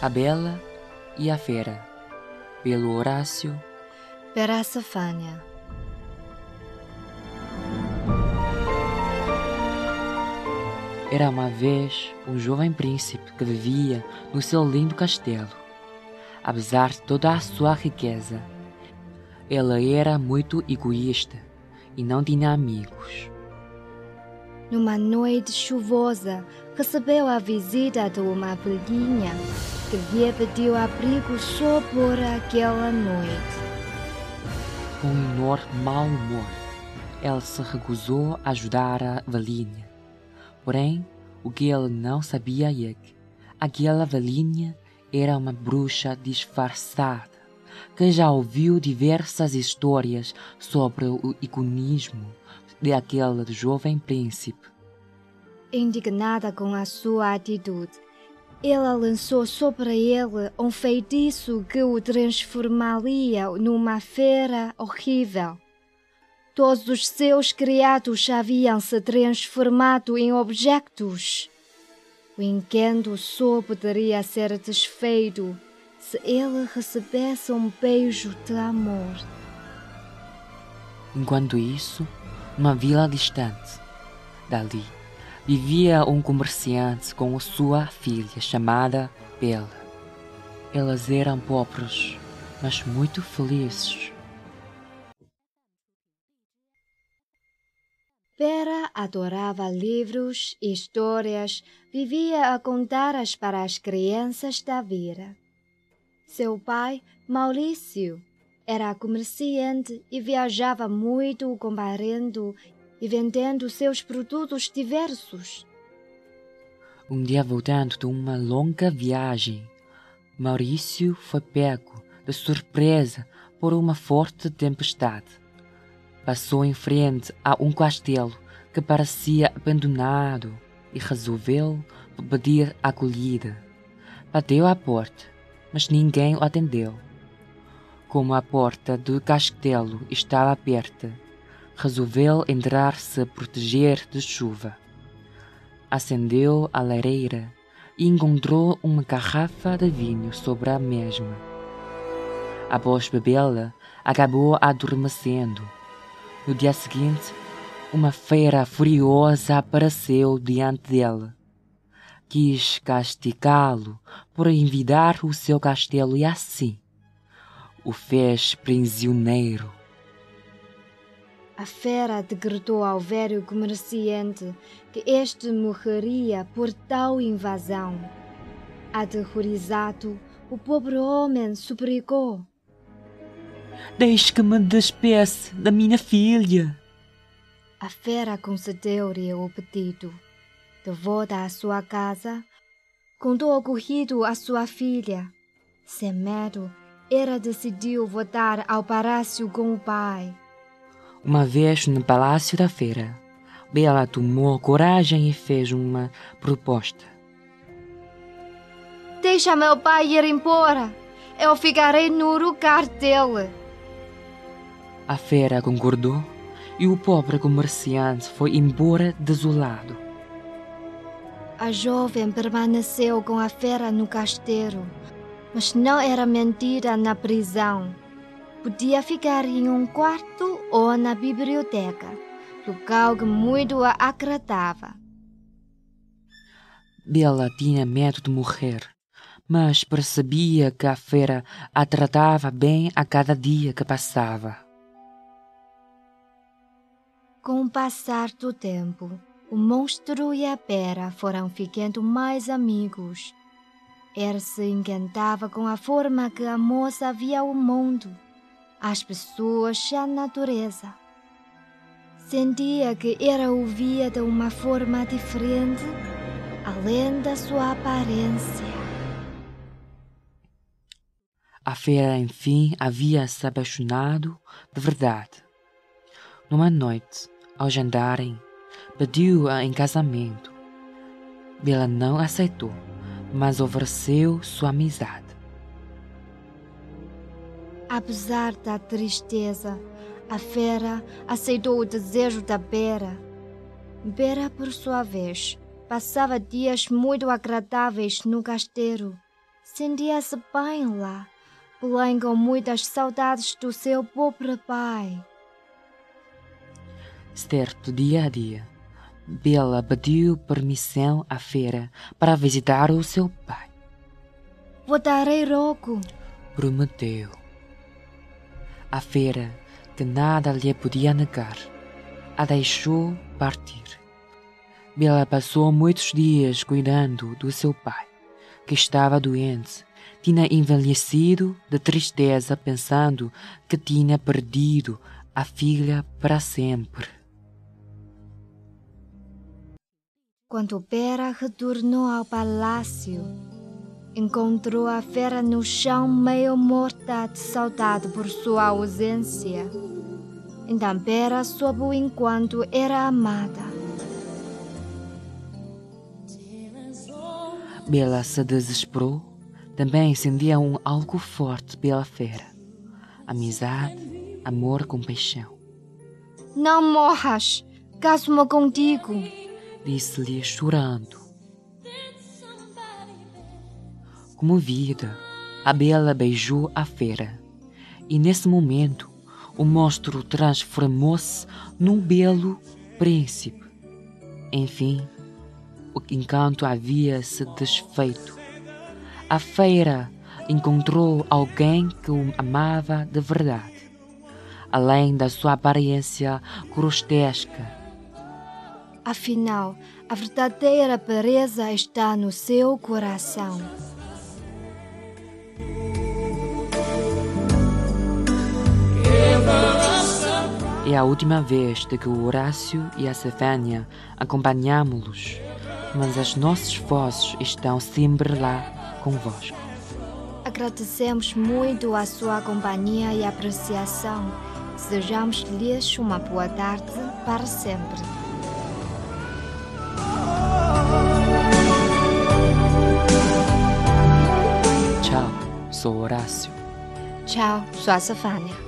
A Bela e a Fera, pelo Horácio Peracefânia. Era uma vez um jovem príncipe que vivia no seu lindo castelo. Apesar de toda a sua riqueza, ele era muito egoísta e não tinha amigos. Numa noite chuvosa, recebeu a visita de uma velhinha que lhe pediu abrigo só por aquela noite. Com um enorme mau humor, ele se recusou a ajudar a velhinha. Porém, o que ele não sabia é que aquela velhinha era uma bruxa disfarçada que já ouviu diversas histórias sobre o iconismo de aquele jovem príncipe. Indignada com a sua atitude, ela lançou sobre ele um feitiço que o transformaria numa fera horrível. Todos os seus criados haviam se transformado em objetos. O encanto só poderia ser desfeito se ele recebesse um beijo de amor. Enquanto isso, numa vila distante dali, vivia um comerciante com sua filha chamada Bela. Elas eram pobres, mas muito felizes. Vera adorava livros e histórias, vivia a contá-las para as crianças da vila. Seu pai, Maurício, era comerciante e viajava muito comparando e vendendo seus produtos diversos. Um dia voltando de uma longa viagem, Maurício foi pego de surpresa por uma forte tempestade. Passou em frente a um castelo que parecia abandonado e resolveu pedir acolhida. Bateu à porta, mas ninguém o atendeu. Como a porta do castelo estava aberta, resolveu entrar se proteger de chuva. Acendeu a lareira e encontrou uma garrafa de vinho sobre a mesma. Após bebê-la, acabou adormecendo no dia seguinte, uma fera furiosa apareceu diante dele. Quis castigá-lo por envidar o seu castelo e assim o fez prisioneiro. A fera decretou ao velho comerciante que este morreria por tal invasão. Aterrorizado, o pobre homem suplicou. Deixe que me despeça da minha filha. A fera concedeu-lhe o pedido. De volta à sua casa, contou o ocorrido à sua filha. Sem medo, ela decidiu voltar ao palácio com o pai. Uma vez no palácio da feira, Bela tomou coragem e fez uma proposta. Deixa meu pai ir embora. Eu ficarei no lugar dele. A fera concordou e o pobre comerciante foi embora desolado. A jovem permaneceu com a fera no castelo, mas não era mentira na prisão. Podia ficar em um quarto ou na biblioteca, local que muito a agradava. Bela tinha medo de morrer, mas percebia que a fera a tratava bem a cada dia que passava. Com o passar do tempo, o monstro e a pera foram ficando mais amigos. Ele se encantava com a forma que a moça via o mundo, as pessoas e a natureza. Sentia que ela o via de uma forma diferente, além da sua aparência. A fera, enfim, havia se apaixonado de verdade. Numa noite, ao jantarem, pediu-a em casamento. Bela não aceitou, mas ofereceu sua amizade. Apesar da tristeza, a fera aceitou o desejo da Bera. Bera, por sua vez, passava dias muito agradáveis no castelo, Sentia-se bem lá, porém com muitas saudades do seu pobre pai. Certo dia a dia, Bela pediu permissão à feira para visitar o seu pai. Voltarei logo, prometeu. A feira, que nada lhe podia negar, a deixou partir. Bela passou muitos dias cuidando do seu pai, que estava doente. Tinha envelhecido de tristeza pensando que tinha perdido a filha para sempre. Quando Pera retornou ao palácio, encontrou a fera no chão meio morta de saudade por sua ausência. Então Pera soube o enquanto era amada. Bela se desesperou. Também sentia um algo forte pela fera. Amizade, amor, compaixão. Não morras! Caso-me contigo! Disse-lhe chorando. Comovida, a Bela beijou a fera. E nesse momento, o monstro transformou-se num belo príncipe. Enfim, o encanto havia se desfeito. A feira encontrou alguém que o amava de verdade, além da sua aparência grotesca. Afinal, a verdadeira beleza está no seu coração. É a última vez de que o Horácio e a Cefânia acompanhamos-los, mas as nossas vozes estão sempre lá convosco. Agradecemos muito a sua companhia e apreciação. Desejamos-lhes uma boa tarde para sempre. Tchau, sou Horácio. Tchau, sou a Cefânia.